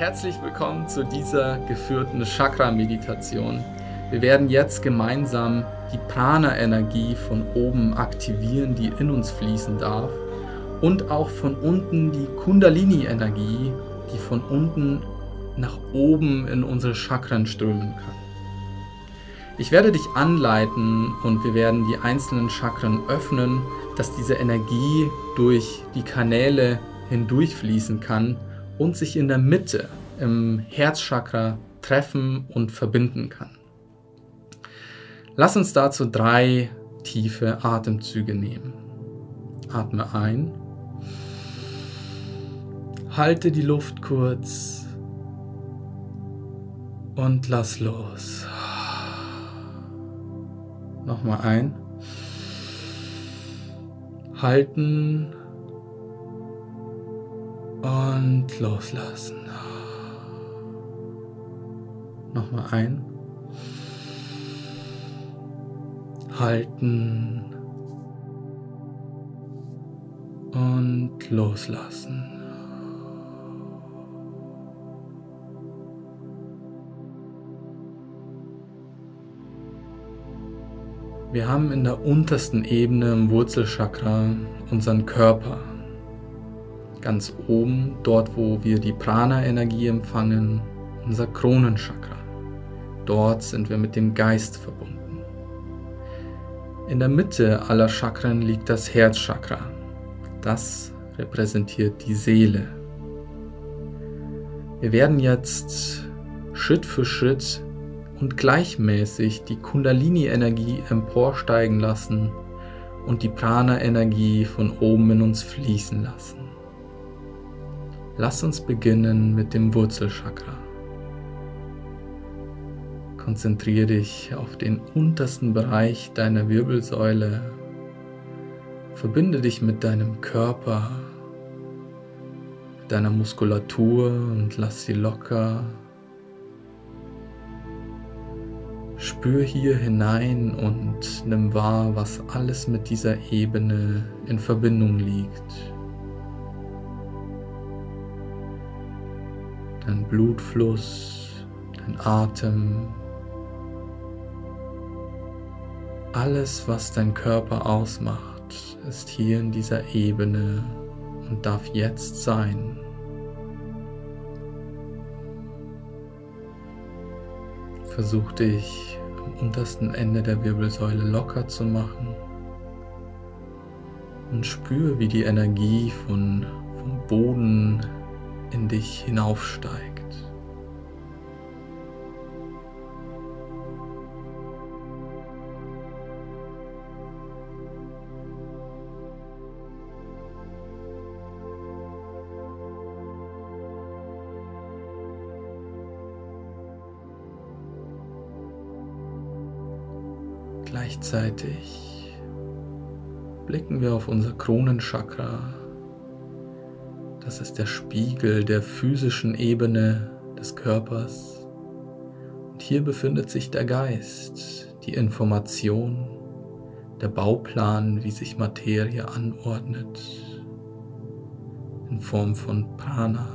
Herzlich willkommen zu dieser geführten Chakra-Meditation. Wir werden jetzt gemeinsam die Prana-Energie von oben aktivieren, die in uns fließen darf, und auch von unten die Kundalini-Energie, die von unten nach oben in unsere Chakren strömen kann. Ich werde dich anleiten und wir werden die einzelnen Chakren öffnen, dass diese Energie durch die Kanäle hindurchfließen kann und sich in der Mitte im Herzchakra treffen und verbinden kann. Lass uns dazu drei tiefe Atemzüge nehmen. Atme ein. Halte die Luft kurz und lass los. Nochmal ein. Halten und loslassen. Nochmal ein. Halten und loslassen. Wir haben in der untersten Ebene im Wurzelchakra unseren Körper. Ganz oben, dort wo wir die Prana-Energie empfangen, unser Kronenchakra. Dort sind wir mit dem Geist verbunden. In der Mitte aller Chakren liegt das Herzchakra. Das repräsentiert die Seele. Wir werden jetzt Schritt für Schritt und gleichmäßig die Kundalini-Energie emporsteigen lassen und die Prana-Energie von oben in uns fließen lassen. Lass uns beginnen mit dem Wurzelchakra. Konzentriere dich auf den untersten Bereich deiner Wirbelsäule. Verbinde dich mit deinem Körper, mit deiner Muskulatur und lass sie locker Spür hier hinein und nimm wahr, was alles mit dieser Ebene in Verbindung liegt. Dein Blutfluss, dein Atem, alles, was dein Körper ausmacht, ist hier in dieser Ebene und darf jetzt sein. Versuch dich am untersten Ende der Wirbelsäule locker zu machen und spür, wie die Energie von, vom Boden in dich hinaufsteigt. Gleichzeitig blicken wir auf unser Kronenchakra. Das ist der Spiegel der physischen Ebene des Körpers. Und hier befindet sich der Geist, die Information, der Bauplan, wie sich Materie anordnet, in Form von Prana.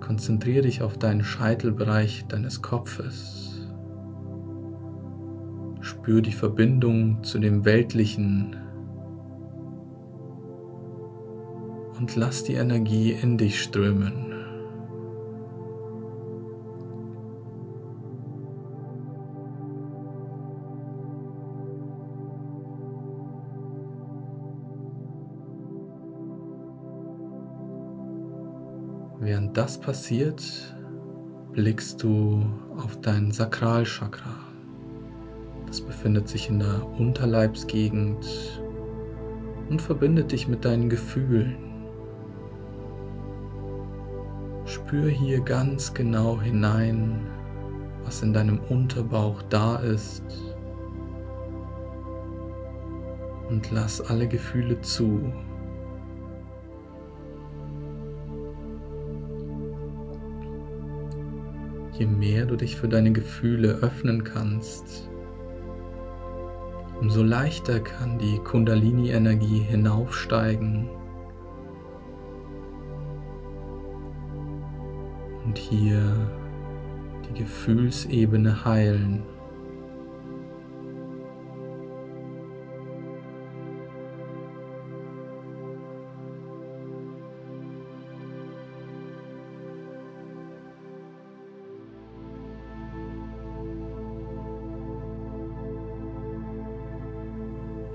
Konzentriere dich auf deinen Scheitelbereich deines Kopfes. Spür die Verbindung zu dem Weltlichen und lass die Energie in dich strömen. Während das passiert, blickst du auf dein Sakralchakra. Das befindet sich in der Unterleibsgegend und verbindet dich mit deinen Gefühlen. Spür hier ganz genau hinein, was in deinem Unterbauch da ist und lass alle Gefühle zu. Je mehr du dich für deine Gefühle öffnen kannst, umso leichter kann die Kundalini-Energie hinaufsteigen hier die Gefühlsebene heilen.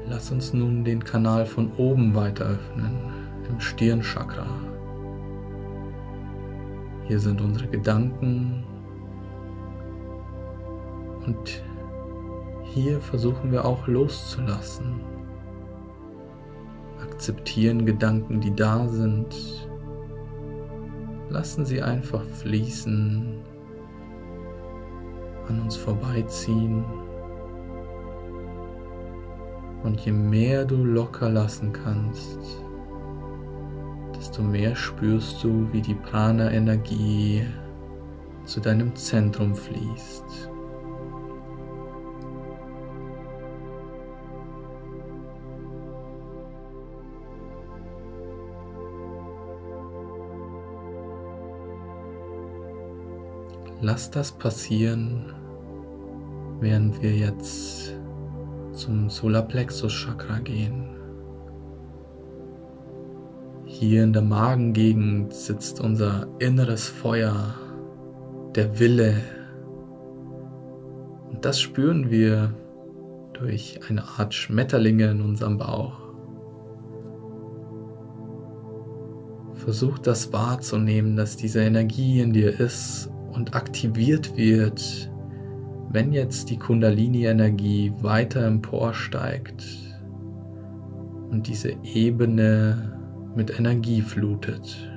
Lass uns nun den Kanal von oben weiter öffnen, im Stirnchakra. Hier sind unsere Gedanken und hier versuchen wir auch loszulassen. Akzeptieren Gedanken, die da sind. Lassen sie einfach fließen, an uns vorbeiziehen. Und je mehr du locker lassen kannst, desto mehr spürst du, wie die Prana-Energie zu deinem Zentrum fließt. Lass das passieren, während wir jetzt zum Solarplexus Chakra gehen. Hier in der Magengegend sitzt unser inneres Feuer, der Wille. Und das spüren wir durch eine Art Schmetterlinge in unserem Bauch. Versuch das wahrzunehmen, dass diese Energie in dir ist und aktiviert wird wenn jetzt die Kundalini-Energie weiter emporsteigt und diese Ebene mit Energie flutet.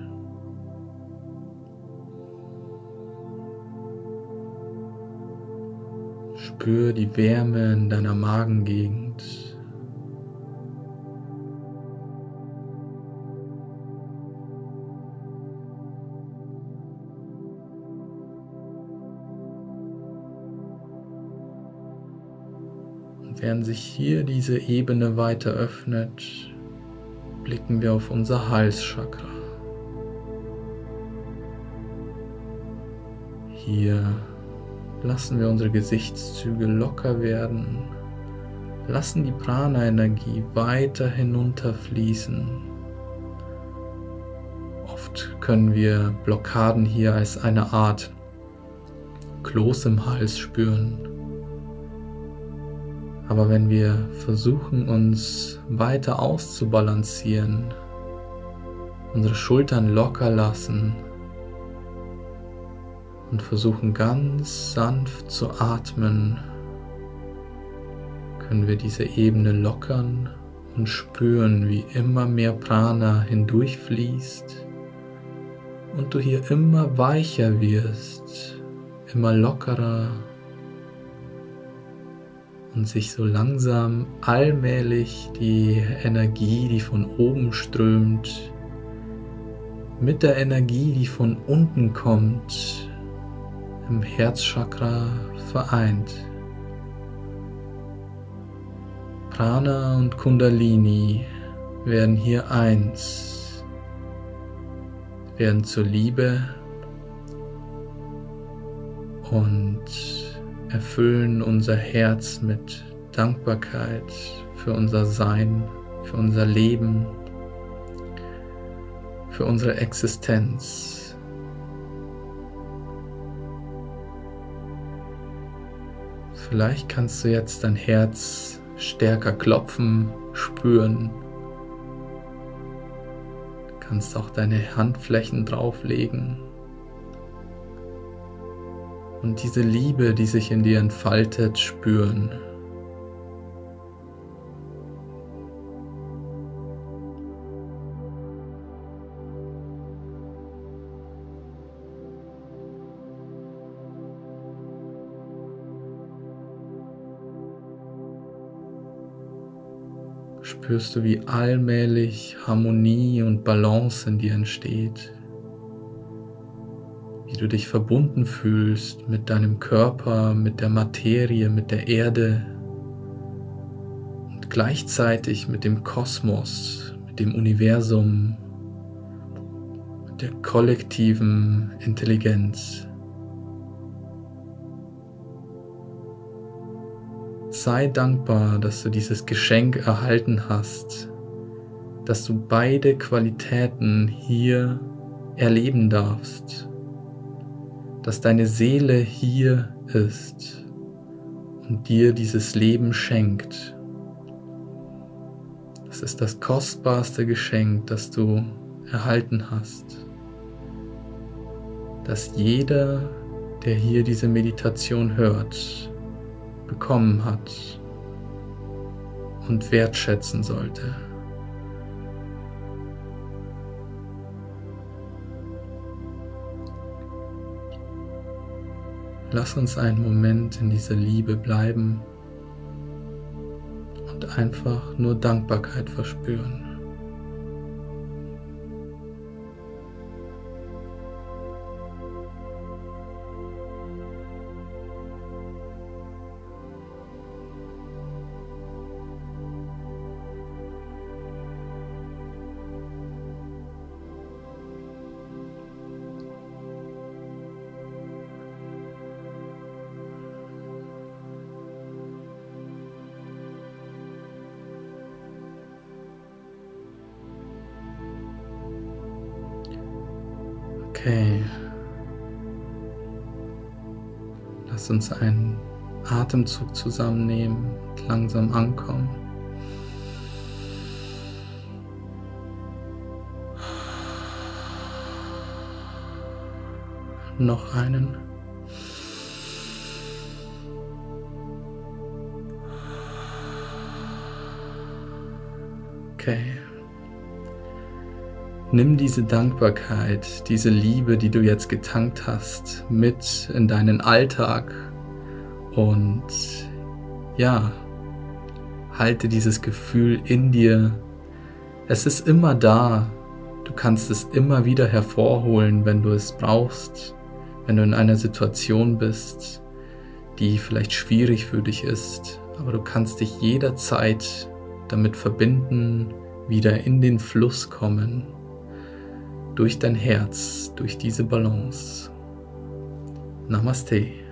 Spür die Wärme in deiner Magengegend. Während sich hier diese Ebene weiter öffnet, blicken wir auf unser Halschakra. Hier lassen wir unsere Gesichtszüge locker werden, lassen die Prana-Energie weiter hinunterfließen. Oft können wir Blockaden hier als eine Art Kloß im Hals spüren. Aber wenn wir versuchen, uns weiter auszubalancieren, unsere Schultern locker lassen und versuchen ganz sanft zu atmen, können wir diese Ebene lockern und spüren, wie immer mehr Prana hindurchfließt und du hier immer weicher wirst, immer lockerer und sich so langsam allmählich die Energie, die von oben strömt, mit der Energie, die von unten kommt, im Herzchakra vereint. Prana und Kundalini werden hier eins, werden zur Liebe und erfüllen unser Herz mit Dankbarkeit für unser Sein, für unser Leben, für unsere Existenz. Vielleicht kannst du jetzt dein Herz stärker klopfen, spüren. Du kannst auch deine Handflächen drauflegen und diese Liebe, die sich in dir entfaltet, spüren. Spürst du, wie allmählich Harmonie und Balance in dir entsteht wie du dich verbunden fühlst mit deinem Körper, mit der Materie, mit der Erde und gleichzeitig mit dem Kosmos, mit dem Universum, mit der kollektiven Intelligenz. Sei dankbar, dass du dieses Geschenk erhalten hast, dass du beide Qualitäten hier erleben darfst, dass deine Seele hier ist und dir dieses Leben schenkt. Das ist das kostbarste Geschenk, das du erhalten hast. Dass jeder, der hier diese Meditation hört, bekommen hat und wertschätzen sollte. Lass uns einen Moment in dieser Liebe bleiben und einfach nur Dankbarkeit verspüren. Okay. Lass uns einen Atemzug zusammennehmen und langsam ankommen. Noch einen. Okay. Nimm diese Dankbarkeit, diese Liebe, die du jetzt getankt hast, mit in deinen Alltag und ja, halte dieses Gefühl in dir. Es ist immer da. Du kannst es immer wieder hervorholen, wenn du es brauchst, wenn du in einer Situation bist, die vielleicht schwierig für dich ist, aber du kannst dich jederzeit damit verbinden, wieder in den Fluss kommen durch dein Herz, durch diese Balance. Namaste.